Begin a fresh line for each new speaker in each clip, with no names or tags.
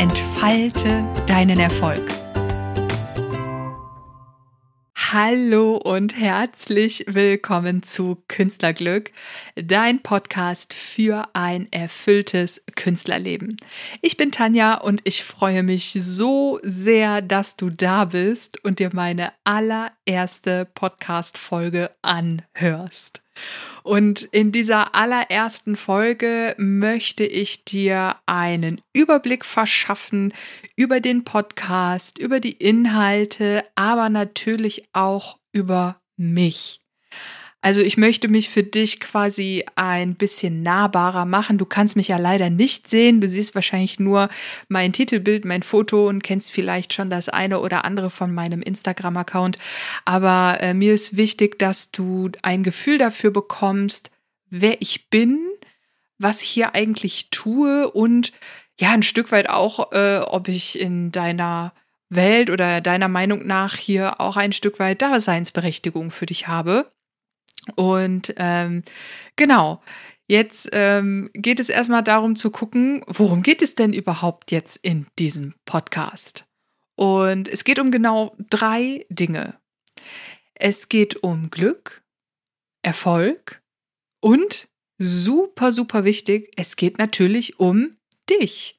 entfalte deinen Erfolg. Hallo und herzlich willkommen zu Künstlerglück, dein Podcast für ein erfülltes Künstlerleben. Ich bin Tanja und ich freue mich so sehr, dass du da bist und dir meine allererste Podcast-Folge anhörst. Und in dieser allerersten Folge möchte ich dir einen Überblick verschaffen über den Podcast, über die Inhalte, aber natürlich auch über mich. Also ich möchte mich für dich quasi ein bisschen nahbarer machen. Du kannst mich ja leider nicht sehen. Du siehst wahrscheinlich nur mein Titelbild, mein Foto und kennst vielleicht schon das eine oder andere von meinem Instagram-Account. Aber äh, mir ist wichtig, dass du ein Gefühl dafür bekommst, wer ich bin, was ich hier eigentlich tue und ja, ein Stück weit auch, äh, ob ich in deiner Welt oder deiner Meinung nach hier auch ein Stück weit Daseinsberechtigung für dich habe. Und ähm, genau, jetzt ähm, geht es erstmal darum zu gucken, worum geht es denn überhaupt jetzt in diesem Podcast? Und es geht um genau drei Dinge. Es geht um Glück, Erfolg und super, super wichtig, es geht natürlich um dich.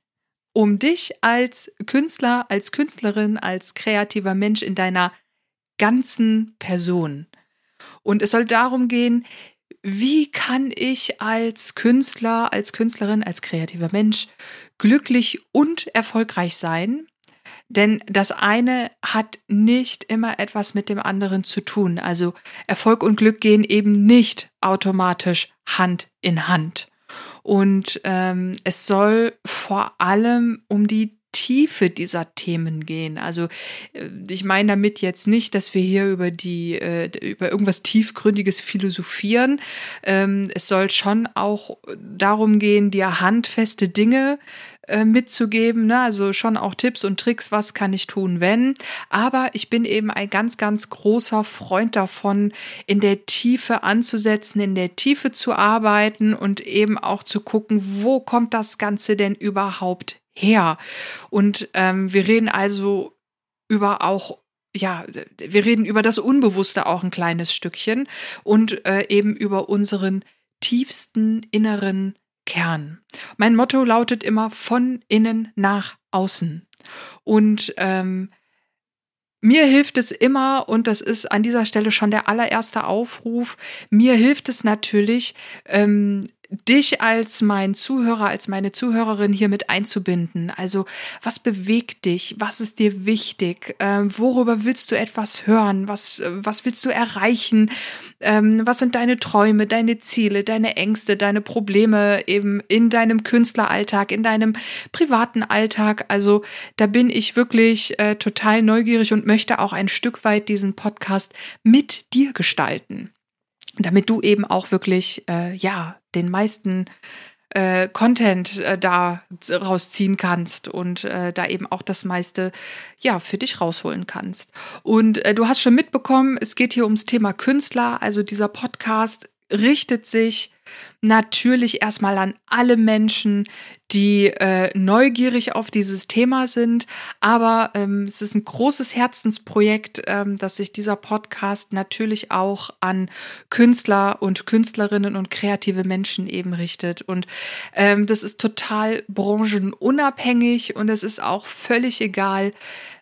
Um dich als Künstler, als Künstlerin, als kreativer Mensch in deiner ganzen Person. Und es soll darum gehen, wie kann ich als Künstler, als Künstlerin, als kreativer Mensch glücklich und erfolgreich sein? Denn das eine hat nicht immer etwas mit dem anderen zu tun. Also Erfolg und Glück gehen eben nicht automatisch Hand in Hand. Und ähm, es soll vor allem um die Tiefe dieser Themen gehen. Also äh, ich meine damit jetzt nicht, dass wir hier über die äh, über irgendwas tiefgründiges philosophieren. Ähm, es soll schon auch darum gehen, dir handfeste Dinge äh, mitzugeben, ne? also schon auch Tipps und Tricks, was kann ich tun, wenn. Aber ich bin eben ein ganz, ganz großer Freund davon, in der Tiefe anzusetzen, in der Tiefe zu arbeiten und eben auch zu gucken, wo kommt das Ganze denn überhaupt her. Und ähm, wir reden also über auch ja, wir reden über das Unbewusste auch ein kleines Stückchen und äh, eben über unseren tiefsten inneren Kern. Mein Motto lautet immer von innen nach außen. Und ähm, mir hilft es immer, und das ist an dieser Stelle schon der allererste Aufruf, mir hilft es natürlich, ähm, dich als mein Zuhörer, als meine Zuhörerin hier mit einzubinden. Also, was bewegt dich? Was ist dir wichtig? Ähm, worüber willst du etwas hören? Was, was willst du erreichen? Ähm, was sind deine Träume, deine Ziele, deine Ängste, deine Probleme eben in deinem Künstleralltag, in deinem privaten Alltag? Also, da bin ich wirklich äh, total neugierig und möchte auch ein Stück weit diesen Podcast mit dir gestalten damit du eben auch wirklich, äh, ja, den meisten äh, Content äh, da rausziehen kannst und äh, da eben auch das meiste ja für dich rausholen kannst. Und äh, du hast schon mitbekommen, es geht hier ums Thema Künstler. Also dieser Podcast richtet sich natürlich erstmal an alle Menschen, die äh, neugierig auf dieses Thema sind. Aber ähm, es ist ein großes Herzensprojekt, ähm, dass sich dieser Podcast natürlich auch an Künstler und Künstlerinnen und kreative Menschen eben richtet. Und ähm, das ist total branchenunabhängig und es ist auch völlig egal,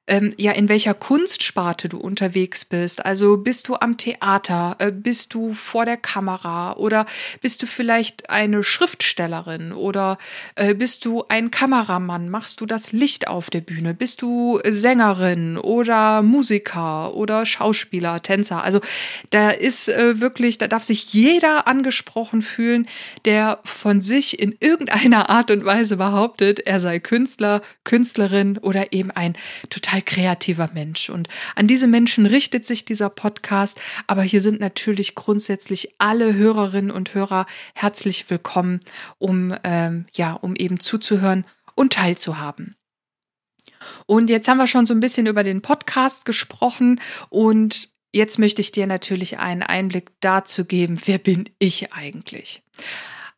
ähm, ja, in welcher Kunstsparte du unterwegs bist. Also bist du am Theater, äh, bist du vor der Kamera oder bist du vielleicht eine Schriftstellerin oder äh, bist du ein Kameramann, machst du das Licht auf der Bühne, bist du Sängerin oder Musiker oder Schauspieler, Tänzer. Also da ist äh, wirklich, da darf sich jeder angesprochen fühlen, der von sich in irgendeiner Art und Weise behauptet, er sei Künstler, Künstlerin oder eben ein total kreativer Mensch. Und an diese Menschen richtet sich dieser Podcast. Aber hier sind natürlich grundsätzlich alle Hörerinnen und Hörer herzlich willkommen, um ähm, ja, um eben zuzuhören und teilzuhaben. Und jetzt haben wir schon so ein bisschen über den Podcast gesprochen und jetzt möchte ich dir natürlich einen Einblick dazu geben, wer bin ich eigentlich?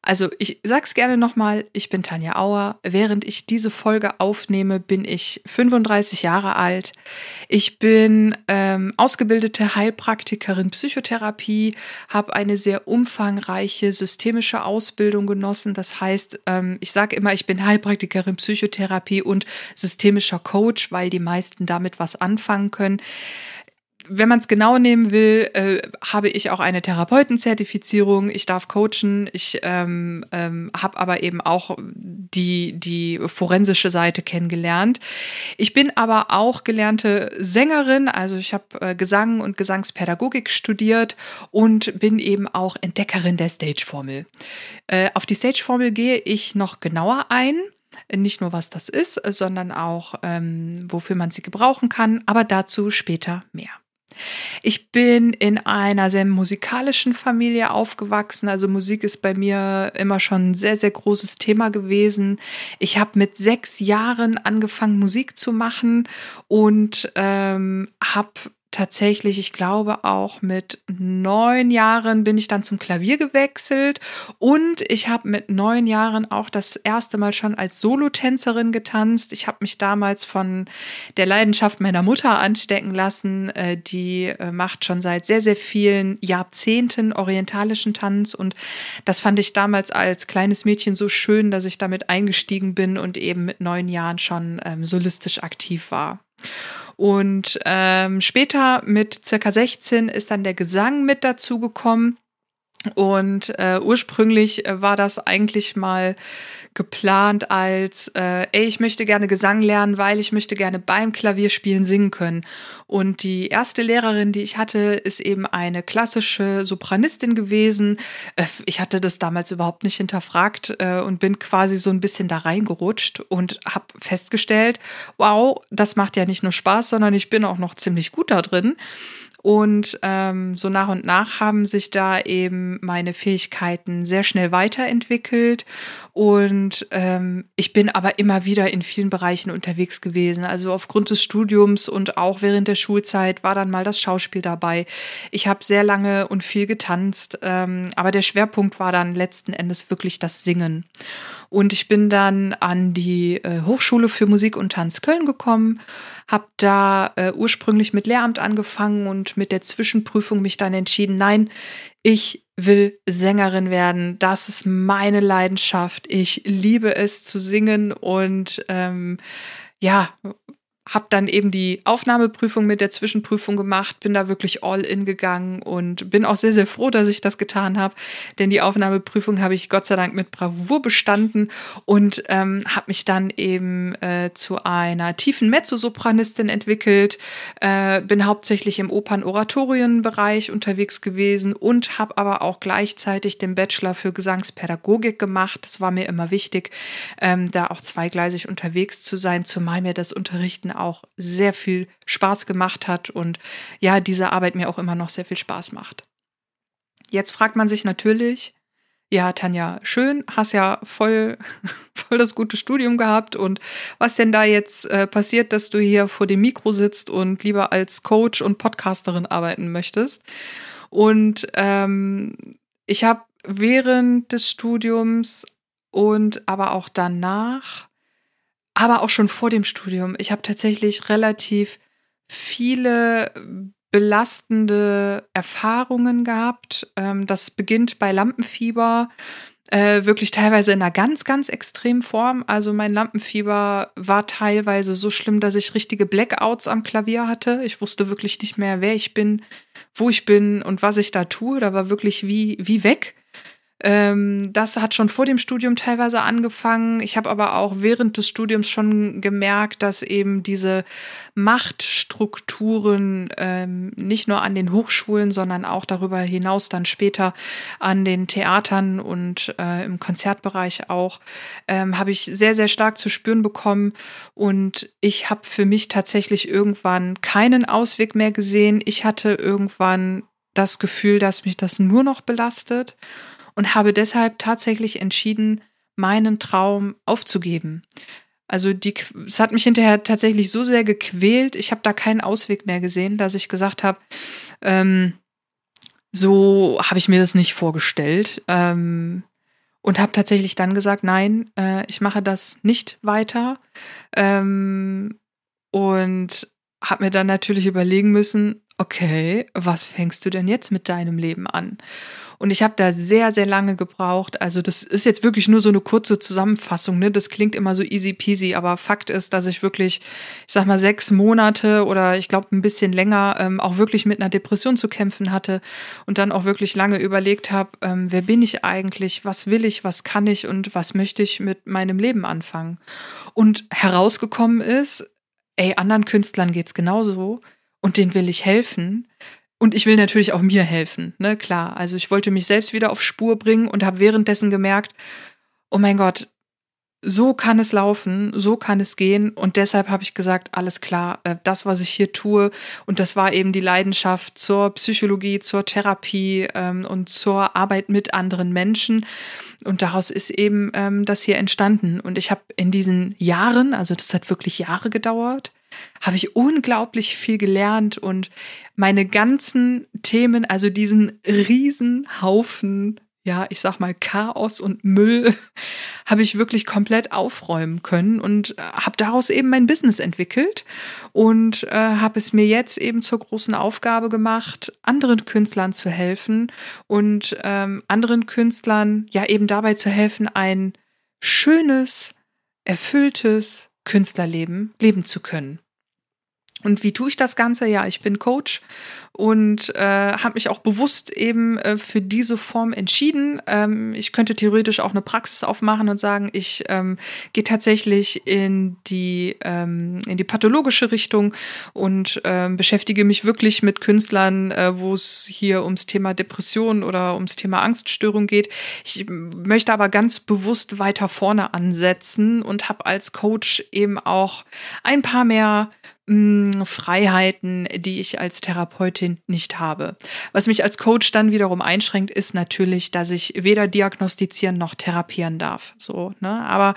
Also ich sag's gerne nochmal, ich bin Tanja Auer. Während ich diese Folge aufnehme, bin ich 35 Jahre alt. Ich bin ähm, ausgebildete Heilpraktikerin Psychotherapie, habe eine sehr umfangreiche systemische Ausbildung genossen. Das heißt, ähm, ich sage immer, ich bin Heilpraktikerin Psychotherapie und systemischer Coach, weil die meisten damit was anfangen können wenn man es genau nehmen will, äh, habe ich auch eine Therapeutenzertifizierung. Ich darf coachen. Ich ähm, ähm, habe aber eben auch die, die forensische Seite kennengelernt. Ich bin aber auch gelernte Sängerin. Also ich habe äh, Gesang und Gesangspädagogik studiert und bin eben auch Entdeckerin der Stageformel. Äh, auf die Stageformel gehe ich noch genauer ein nicht nur was das ist, sondern auch ähm, wofür man sie gebrauchen kann, aber dazu später mehr. Ich bin in einer sehr musikalischen Familie aufgewachsen. Also Musik ist bei mir immer schon ein sehr, sehr großes Thema gewesen. Ich habe mit sechs Jahren angefangen, Musik zu machen und ähm, habe tatsächlich, ich glaube auch mit neun Jahren bin ich dann zum Klavier gewechselt und ich habe mit neun Jahren auch das erste Mal schon als Solotänzerin getanzt. Ich habe mich damals von der Leidenschaft meiner Mutter anstecken lassen. Äh, die äh, macht schon seit sehr, sehr vielen Jahrzehnten orientalischen Tanz und das fand ich damals als kleines Mädchen so schön, dass ich damit eingestiegen bin und eben mit neun Jahren schon ähm, solistisch aktiv war. Und ähm, später mit circa 16 ist dann der Gesang mit dazugekommen. Und äh, ursprünglich äh, war das eigentlich mal geplant als, äh, ey, ich möchte gerne Gesang lernen, weil ich möchte gerne beim Klavierspielen singen können. Und die erste Lehrerin, die ich hatte, ist eben eine klassische Sopranistin gewesen. Äh, ich hatte das damals überhaupt nicht hinterfragt äh, und bin quasi so ein bisschen da reingerutscht und habe festgestellt, wow, das macht ja nicht nur Spaß, sondern ich bin auch noch ziemlich gut da drin. Und ähm, so nach und nach haben sich da eben meine Fähigkeiten sehr schnell weiterentwickelt. Und ähm, ich bin aber immer wieder in vielen Bereichen unterwegs gewesen. Also aufgrund des Studiums und auch während der Schulzeit war dann mal das Schauspiel dabei. Ich habe sehr lange und viel getanzt, ähm, aber der Schwerpunkt war dann letzten Endes wirklich das Singen. Und ich bin dann an die äh, Hochschule für Musik und Tanz Köln gekommen, habe da äh, ursprünglich mit Lehramt angefangen und mit der Zwischenprüfung mich dann entschieden, nein, ich will Sängerin werden. Das ist meine Leidenschaft. Ich liebe es zu singen und ähm, ja, habe dann eben die Aufnahmeprüfung mit der Zwischenprüfung gemacht, bin da wirklich all in gegangen und bin auch sehr, sehr froh, dass ich das getan habe, denn die Aufnahmeprüfung habe ich Gott sei Dank mit Bravour bestanden und ähm, habe mich dann eben äh, zu einer tiefen Mezzosopranistin entwickelt, äh, bin hauptsächlich im Opern-Oratorien-Bereich unterwegs gewesen und habe aber auch gleichzeitig den Bachelor für Gesangspädagogik gemacht. Das war mir immer wichtig, ähm, da auch zweigleisig unterwegs zu sein, zumal mir das Unterrichten auch sehr viel Spaß gemacht hat und ja, diese Arbeit mir auch immer noch sehr viel Spaß macht. Jetzt fragt man sich natürlich, ja, Tanja, schön, hast ja voll, voll das gute Studium gehabt und was denn da jetzt äh, passiert, dass du hier vor dem Mikro sitzt und lieber als Coach und Podcasterin arbeiten möchtest. Und ähm, ich habe während des Studiums und aber auch danach aber auch schon vor dem Studium. Ich habe tatsächlich relativ viele belastende Erfahrungen gehabt. Ähm, das beginnt bei Lampenfieber. Äh, wirklich teilweise in einer ganz, ganz extremen Form. Also mein Lampenfieber war teilweise so schlimm, dass ich richtige Blackouts am Klavier hatte. Ich wusste wirklich nicht mehr, wer ich bin, wo ich bin und was ich da tue. Da war wirklich wie, wie weg. Ähm, das hat schon vor dem Studium teilweise angefangen. Ich habe aber auch während des Studiums schon gemerkt, dass eben diese Machtstrukturen ähm, nicht nur an den Hochschulen, sondern auch darüber hinaus dann später an den Theatern und äh, im Konzertbereich auch, ähm, habe ich sehr, sehr stark zu spüren bekommen. Und ich habe für mich tatsächlich irgendwann keinen Ausweg mehr gesehen. Ich hatte irgendwann das Gefühl, dass mich das nur noch belastet und habe deshalb tatsächlich entschieden, meinen Traum aufzugeben. Also die, es hat mich hinterher tatsächlich so sehr gequält, ich habe da keinen Ausweg mehr gesehen, dass ich gesagt habe, ähm, so habe ich mir das nicht vorgestellt. Ähm, und habe tatsächlich dann gesagt, nein, äh, ich mache das nicht weiter. Ähm, und habe mir dann natürlich überlegen müssen, okay, was fängst du denn jetzt mit deinem Leben an? Und ich habe da sehr, sehr lange gebraucht. Also das ist jetzt wirklich nur so eine kurze Zusammenfassung. Ne? Das klingt immer so easy peasy, aber Fakt ist, dass ich wirklich, ich sag mal, sechs Monate oder ich glaube ein bisschen länger ähm, auch wirklich mit einer Depression zu kämpfen hatte und dann auch wirklich lange überlegt habe, ähm, wer bin ich eigentlich, was will ich, was kann ich und was möchte ich mit meinem Leben anfangen. Und herausgekommen ist, ey, anderen Künstlern geht's genauso und denen will ich helfen. Und ich will natürlich auch mir helfen, ne, klar. Also ich wollte mich selbst wieder auf Spur bringen und habe währenddessen gemerkt, oh mein Gott, so kann es laufen, so kann es gehen. Und deshalb habe ich gesagt, alles klar, äh, das, was ich hier tue, und das war eben die Leidenschaft zur Psychologie, zur Therapie ähm, und zur Arbeit mit anderen Menschen. Und daraus ist eben ähm, das hier entstanden. Und ich habe in diesen Jahren, also das hat wirklich Jahre gedauert, habe ich unglaublich viel gelernt und meine ganzen Themen, also diesen riesen Haufen, ja, ich sag mal Chaos und Müll, habe ich wirklich komplett aufräumen können und äh, habe daraus eben mein Business entwickelt und äh, habe es mir jetzt eben zur großen Aufgabe gemacht, anderen Künstlern zu helfen und ähm, anderen Künstlern ja eben dabei zu helfen, ein schönes, erfülltes Künstlerleben leben zu können. Und wie tue ich das Ganze? Ja, ich bin Coach und äh, habe mich auch bewusst eben äh, für diese Form entschieden. Ähm, ich könnte theoretisch auch eine Praxis aufmachen und sagen, ich ähm, gehe tatsächlich in die ähm, in die pathologische Richtung und ähm, beschäftige mich wirklich mit Künstlern, äh, wo es hier ums Thema Depression oder ums Thema Angststörung geht. Ich möchte aber ganz bewusst weiter vorne ansetzen und habe als Coach eben auch ein paar mehr Freiheiten, die ich als Therapeutin nicht habe. Was mich als Coach dann wiederum einschränkt, ist natürlich, dass ich weder diagnostizieren noch therapieren darf. So, ne? Aber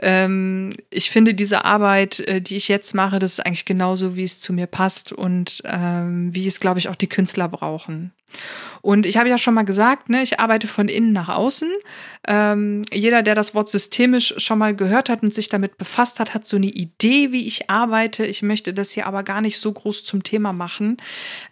ähm, ich finde diese Arbeit, äh, die ich jetzt mache, das ist eigentlich genauso, wie es zu mir passt und ähm, wie es, glaube ich, auch die Künstler brauchen. Und ich habe ja schon mal gesagt, ne, ich arbeite von innen nach außen. Ähm, jeder, der das Wort systemisch schon mal gehört hat und sich damit befasst hat, hat so eine Idee, wie ich arbeite. Ich möchte das hier aber gar nicht so groß zum Thema machen.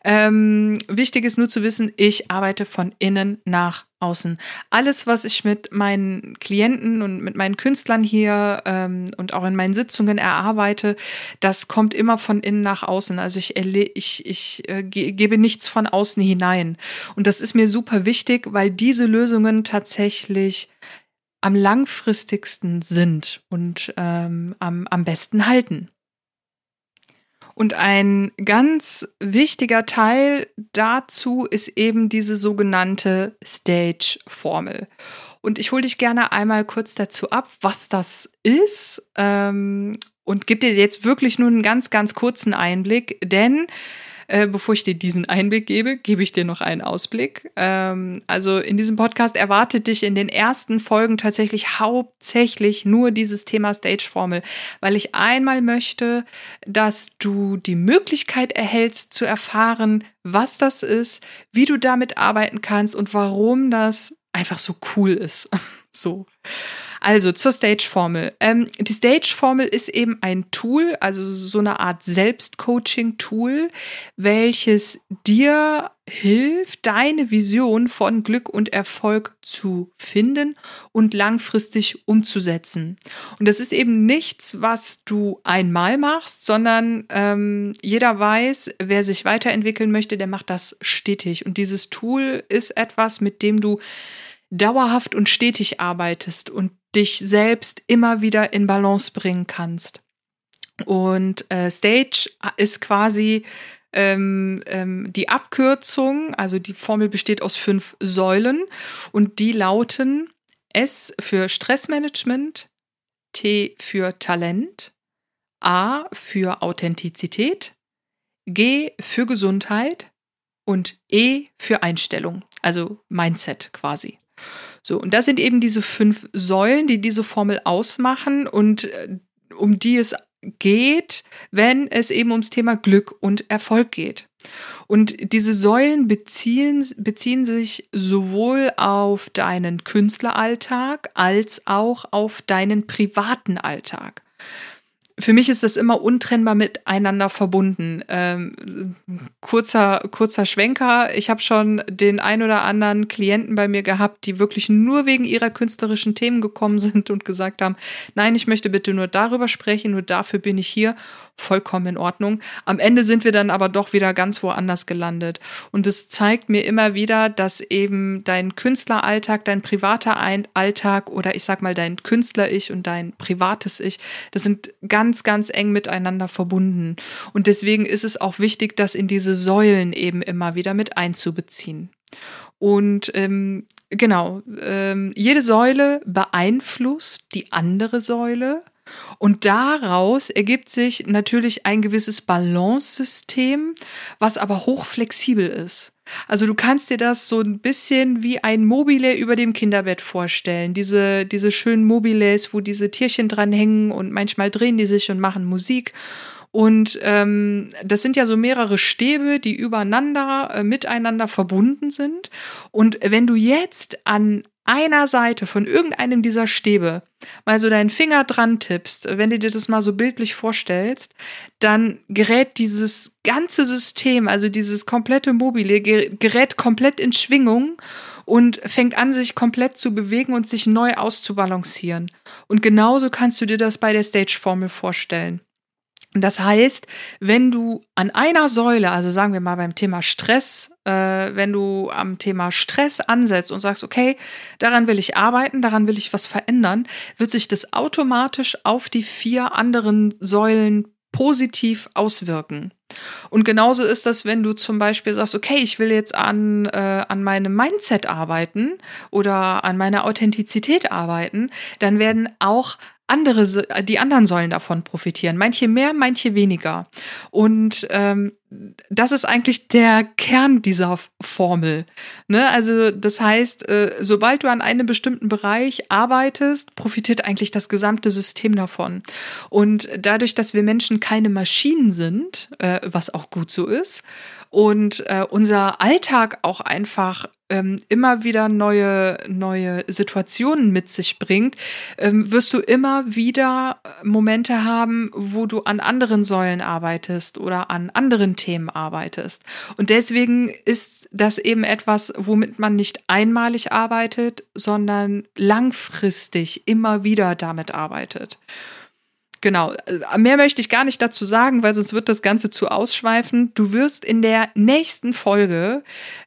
Ähm, wichtig ist nur zu wissen, ich arbeite von innen nach außen. Alles, was ich mit meinen Klienten und mit meinen Künstlern hier ähm, und auch in meinen Sitzungen erarbeite, das kommt immer von innen nach außen. Also ich, ich, ich äh, ge gebe nichts von außen hinein. Und das ist mir super wichtig, weil diese Lösungen tatsächlich am langfristigsten sind und ähm, am, am besten halten. Und ein ganz wichtiger Teil dazu ist eben diese sogenannte Stage-Formel. Und ich hole dich gerne einmal kurz dazu ab, was das ist ähm, und gebe dir jetzt wirklich nur einen ganz, ganz kurzen Einblick, denn äh, bevor ich dir diesen Einblick gebe, gebe ich dir noch einen Ausblick. Ähm, also in diesem Podcast erwartet dich in den ersten Folgen tatsächlich hauptsächlich nur dieses Thema Stage-Formel, weil ich einmal möchte, dass du die Möglichkeit erhältst zu erfahren, was das ist, wie du damit arbeiten kannst und warum das einfach so cool ist. so. Also zur Stage-Formel. Ähm, die Stage-Formel ist eben ein Tool, also so eine Art Selbstcoaching-Tool, welches dir hilft, deine Vision von Glück und Erfolg zu finden und langfristig umzusetzen. Und das ist eben nichts, was du einmal machst, sondern ähm, jeder weiß, wer sich weiterentwickeln möchte, der macht das stetig. Und dieses Tool ist etwas, mit dem du dauerhaft und stetig arbeitest und dich selbst immer wieder in Balance bringen kannst. Und äh, Stage ist quasi ähm, ähm, die Abkürzung, also die Formel besteht aus fünf Säulen und die lauten S für Stressmanagement, T für Talent, A für Authentizität, G für Gesundheit und E für Einstellung, also Mindset quasi. So, und das sind eben diese fünf Säulen, die diese Formel ausmachen und äh, um die es geht, wenn es eben ums Thema Glück und Erfolg geht. Und diese Säulen beziehen, beziehen sich sowohl auf deinen Künstleralltag als auch auf deinen privaten Alltag für mich ist das immer untrennbar miteinander verbunden. Ähm, kurzer, kurzer Schwenker. Ich habe schon den ein oder anderen Klienten bei mir gehabt, die wirklich nur wegen ihrer künstlerischen Themen gekommen sind und gesagt haben, nein, ich möchte bitte nur darüber sprechen, nur dafür bin ich hier. Vollkommen in Ordnung. Am Ende sind wir dann aber doch wieder ganz woanders gelandet. Und es zeigt mir immer wieder, dass eben dein Künstleralltag, dein privater Alltag oder ich sag mal dein Künstler-Ich und dein privates Ich, das sind ganz ganz, eng miteinander verbunden. Und deswegen ist es auch wichtig, das in diese Säulen eben immer wieder mit einzubeziehen. Und ähm, genau, ähm, jede Säule beeinflusst die andere Säule. Und daraus ergibt sich natürlich ein gewisses Balance-System, was aber hochflexibel ist. Also du kannst dir das so ein bisschen wie ein Mobile über dem Kinderbett vorstellen. Diese, diese schönen Mobiles, wo diese Tierchen dran hängen und manchmal drehen die sich und machen Musik. Und ähm, das sind ja so mehrere Stäbe, die übereinander, äh, miteinander verbunden sind. Und wenn du jetzt an einer Seite von irgendeinem dieser Stäbe mal so deinen Finger dran tippst, wenn du dir das mal so bildlich vorstellst, dann gerät dieses ganze System, also dieses komplette Mobile, gerät komplett in Schwingung und fängt an, sich komplett zu bewegen und sich neu auszubalancieren. Und genauso kannst du dir das bei der Stage-Formel vorstellen. Das heißt, wenn du an einer Säule, also sagen wir mal beim Thema Stress, äh, wenn du am Thema Stress ansetzt und sagst, okay, daran will ich arbeiten, daran will ich was verändern, wird sich das automatisch auf die vier anderen Säulen positiv auswirken. Und genauso ist das, wenn du zum Beispiel sagst, okay, ich will jetzt an, äh, an meinem Mindset arbeiten oder an meiner Authentizität arbeiten, dann werden auch andere, die anderen sollen davon profitieren. Manche mehr, manche weniger. Und ähm, das ist eigentlich der Kern dieser Formel. Ne? Also das heißt, äh, sobald du an einem bestimmten Bereich arbeitest, profitiert eigentlich das gesamte System davon. Und dadurch, dass wir Menschen keine Maschinen sind, äh, was auch gut so ist, und äh, unser Alltag auch einfach ähm, immer wieder neue, neue Situationen mit sich bringt, ähm, wirst du immer wieder Momente haben, wo du an anderen Säulen arbeitest oder an anderen Themen arbeitest. Und deswegen ist das eben etwas, womit man nicht einmalig arbeitet, sondern langfristig immer wieder damit arbeitet. Genau, äh, mehr möchte ich gar nicht dazu sagen, weil sonst wird das Ganze zu ausschweifen. Du wirst in der nächsten Folge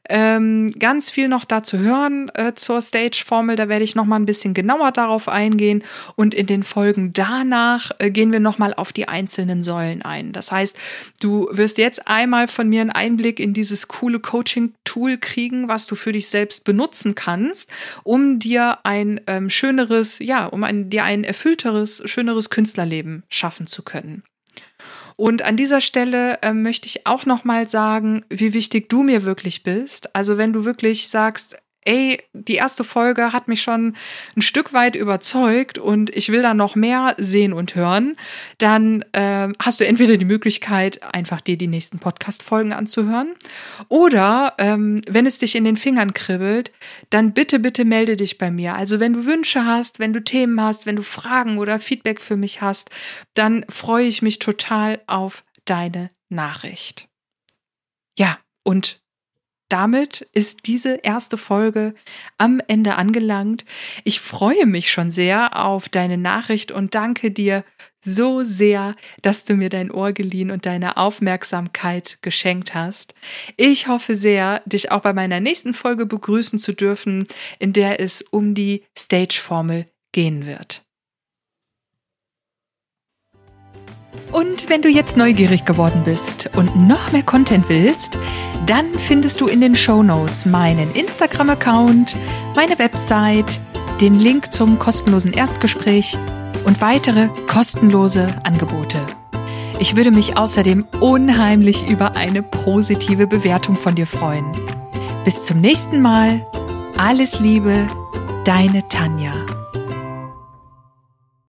ähm, ganz viel noch dazu hören äh, zur Stage-Formel. Da werde ich noch mal ein bisschen genauer darauf eingehen. Und in den Folgen danach äh, gehen wir noch mal auf die einzelnen Säulen ein. Das heißt, du wirst jetzt einmal von mir einen Einblick in dieses coole Coaching-Tool kriegen, was du für dich selbst benutzen kannst, um dir ein ähm, schöneres, ja, um ein, dir ein erfüllteres, schöneres Künstlerleben Leben schaffen zu können. Und an dieser Stelle äh, möchte ich auch noch mal sagen, wie wichtig du mir wirklich bist. Also wenn du wirklich sagst, ey, die erste Folge hat mich schon ein Stück weit überzeugt und ich will da noch mehr sehen und hören, dann äh, hast du entweder die Möglichkeit, einfach dir die nächsten Podcast-Folgen anzuhören oder ähm, wenn es dich in den Fingern kribbelt, dann bitte, bitte melde dich bei mir. Also wenn du Wünsche hast, wenn du Themen hast, wenn du Fragen oder Feedback für mich hast, dann freue ich mich total auf deine Nachricht. Ja, und damit ist diese erste Folge am Ende angelangt. Ich freue mich schon sehr auf deine Nachricht und danke dir so sehr, dass du mir dein Ohr geliehen und deine Aufmerksamkeit geschenkt hast. Ich hoffe sehr, dich auch bei meiner nächsten Folge begrüßen zu dürfen, in der es um die Stage-Formel gehen wird. Und wenn du jetzt neugierig geworden bist und noch mehr Content willst, dann findest du in den Show Notes meinen Instagram-Account, meine Website, den Link zum kostenlosen Erstgespräch und weitere kostenlose Angebote. Ich würde mich außerdem unheimlich über eine positive Bewertung von dir freuen. Bis zum nächsten Mal. Alles Liebe, deine Tanja.